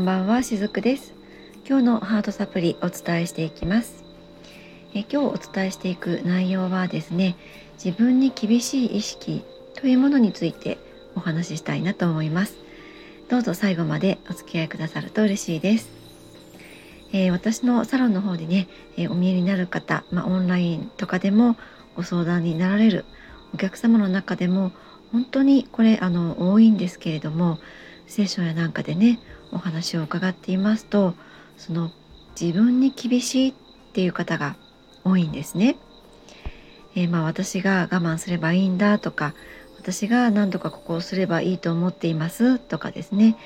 んばんはしずくです。今日のハートサプリお伝えしていきます。え今日お伝えしていく内容はですね自分に厳しい意識というものについてお話ししたいなと思います。どうぞ最後までお付き合いくださると嬉しいです、えー、私のサロンの方でね、えー、お見えになる方、まあ、オンラインとかでもご相談になられるお客様の中でも本当にこれあの多いんですけれども聖書やなんかでねお話を伺っていますとその自分に厳しいっていう方が多いんですね。えー、まあ私が我慢すればいいんだとか私が何とかここをすればいいと思っていますとかですね、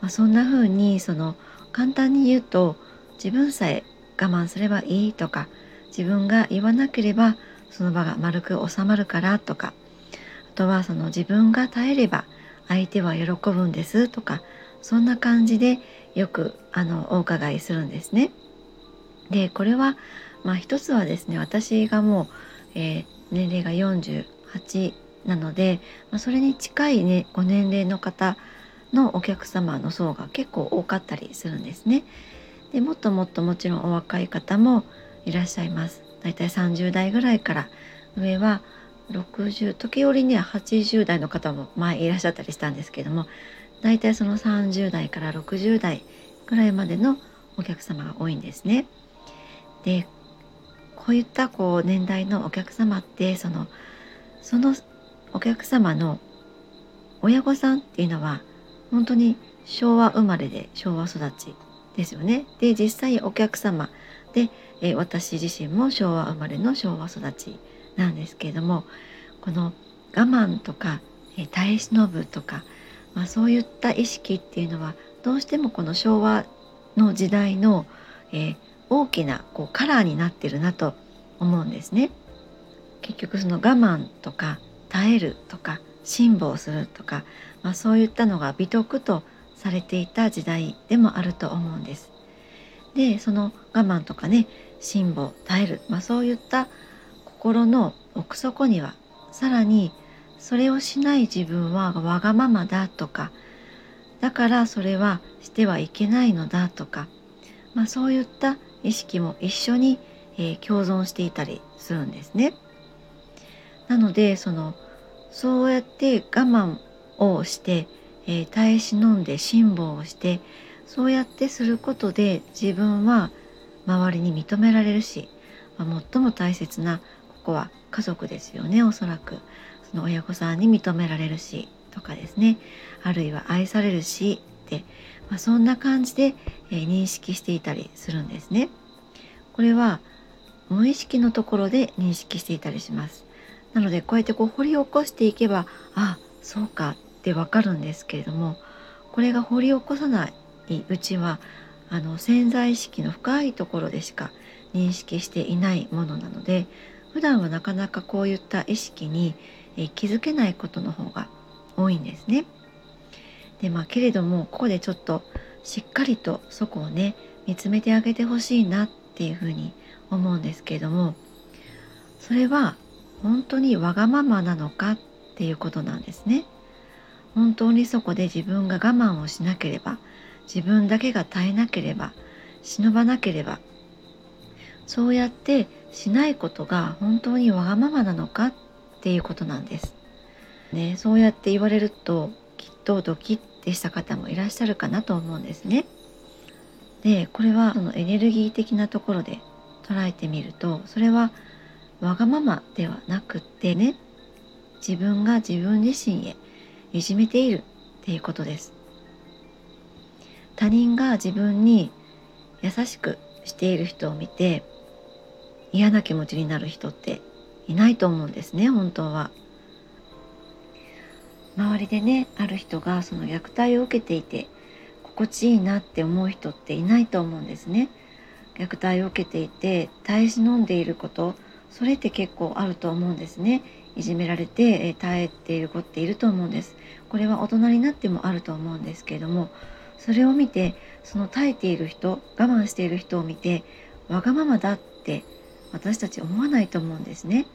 まあ、そんな風にその簡単に言うと自分さえ我慢すればいいとか自分が言わなければその場が丸く収まるからとかあとはその自分が耐えれば相手は喜ぶんですとかそんな感じでよくあのお伺いするんですね。でこれはまあ一つはですね私がもう、えー、年齢が48なので、まあ、それに近い、ね、ご年齢の方のお客様の層が結構多かったりするんですね。でもっともっともちろんお若い方もいらっしゃいます。だいたい30代ぐらいから上は60時折には80代の方も前いらっしゃったりしたんですけども大体その30代から60代ぐらいまでのお客様が多いんですね。でこういったこう年代のお客様ってそのそのお客様の親御さんっていうのは本当に昭和生まれで昭和育ちですよね。で実際お客様で、え私自身も昭和生まれの昭和育ちなんですけれどもこの我慢とか、え耐え忍ぶとかまあ、そういった意識っていうのはどうしてもこの昭和の時代の、えー、大きなこうカラーになってるなと思うんですね。結局その我慢とか耐えるとか辛抱するとか、まあ、そういったのが美徳とされていた時代でもあると思うんです。でその我慢とかね辛抱耐える、まあ、そういった心の奥底にはさらにそれをしない自分はわがままだとかだからそれはしてはいけないのだとか、まあ、そういった意識も一緒に、えー、共存していたりするんですね。なのでそのそうやって我慢をして、えー、耐え忍んで辛抱をしてそうやってすることで自分は周りに認められるし、まあ、最も大切なここは家族ですよねおそらく。の親御さんに認められるしとかですねあるいは愛されるしって、まあ、そんな感じで、えー、認識していたりするんですね。これは無意識のところで認識していたりします。なのでこうやってこう掘り起こしていけばあそうかってわかるんですけれどもこれが掘り起こさないうちはあの潜在意識の深いところでしか認識していないものなので普段はなかなかこういった意識にえ気づけないことの方が多いんですね。でまあけれどもここでちょっとしっかりとそこをね見つめてあげてほしいなっていうふうに思うんですけれどもそれは本当にわがままなのかっていうことなんですね。本当にそこで自分が我慢をしなければ自分だけが耐えなければ忍ばなければそうやってしないことが本当にわがままなのかっっていうことなんです。ね、そうやって言われるときっとドキッてした方もいらっしゃるかなと思うんですね。でこれはそのエネルギー的なところで捉えてみるとそれはわがままではなくってね自分が自分自身へいじめているっていうことです。他人が自分に優しくしている人を見て嫌な気持ちになる人っていないと思うんですね本当は。周りでねある人がその虐待を受けていて心地いいなって思う人っていないと思うんですね。虐待を受けていて耐え忍んでいることそれって結構あると思うんですね。いじめられて耐えている子っていると思うんです。これは大人になってもあると思うんですけれどもそれを見てその耐えている人我慢している人を見てわがままだって私たち思わないと思うんですね。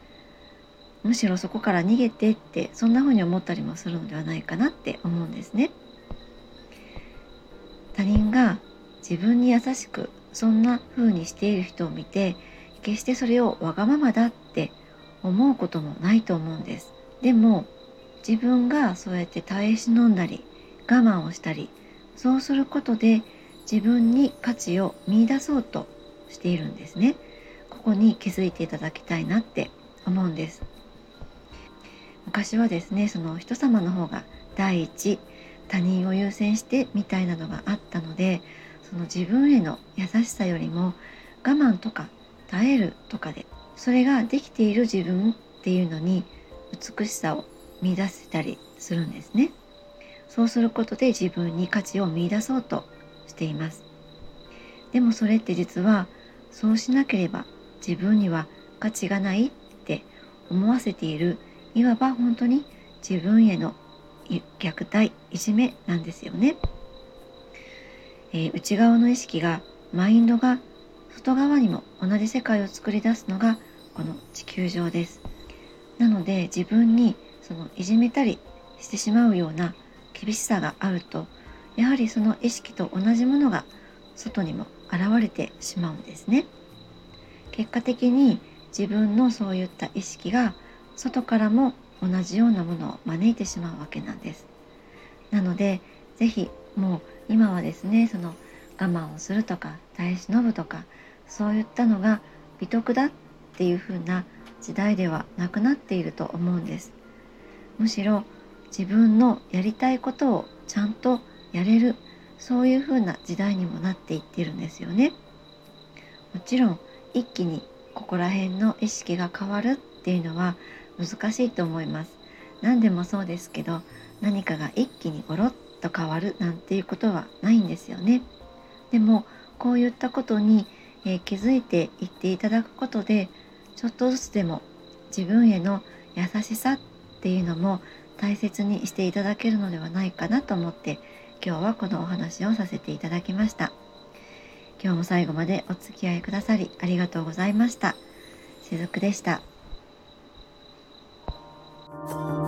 むしろそこから逃げてってそんな風に思ったりもするのではないかなって思うんですね。他人が自分に優しくそんな風にしている人を見て決してそれをわがままだって思うこともないと思うんです。でも自分がそうやって耐え忍んだり我慢をしたりそうすることで自分に価値を見出そうとしているんですね。ここに気づいていただきたいなって思うんです。昔はですねその人様の方が第一他人を優先してみたいなのがあったのでその自分への優しさよりも我慢とか耐えるとかでそれができている自分っていうのに美しさを見出せたりするんですね。そうすることで自分に価値を見出そうとしています。でもそれって実はそうしなければ自分には価値がないって思わせているいわば本当に自分への虐待いじめなんですよね、えー、内側の意識がマインドが外側にも同じ世界を作り出すのがこの地球上です。なので自分にそのいじめたりしてしまうような厳しさがあるとやはりその意識と同じものが外にも現れてしまうんですね。結果的に自分のそういった意識が外からも同じようなものを招いてしまうわけなんです。なので是非もう今はですねその我慢をするとか耐え忍ぶとかそういったのが美徳だっていう風な時代ではなくなっていると思うんです。むしろ自分のやりたいことをちゃんとやれるそういう風な時代にもなっていってるんですよね。もちろん一気にここら辺の意識が変わるっていうのは難しいと思います。何でもそうですけど何かが一気にゴロッと変わるなんていうことはないんですよね。でもこういったことに、えー、気づいていっていただくことでちょっとずつでも自分への優しさっていうのも大切にしていただけるのではないかなと思って今日はこのお話をさせていただきました。今日も最後までお付き合いくださりありがとうございました。しずくでした。Bye.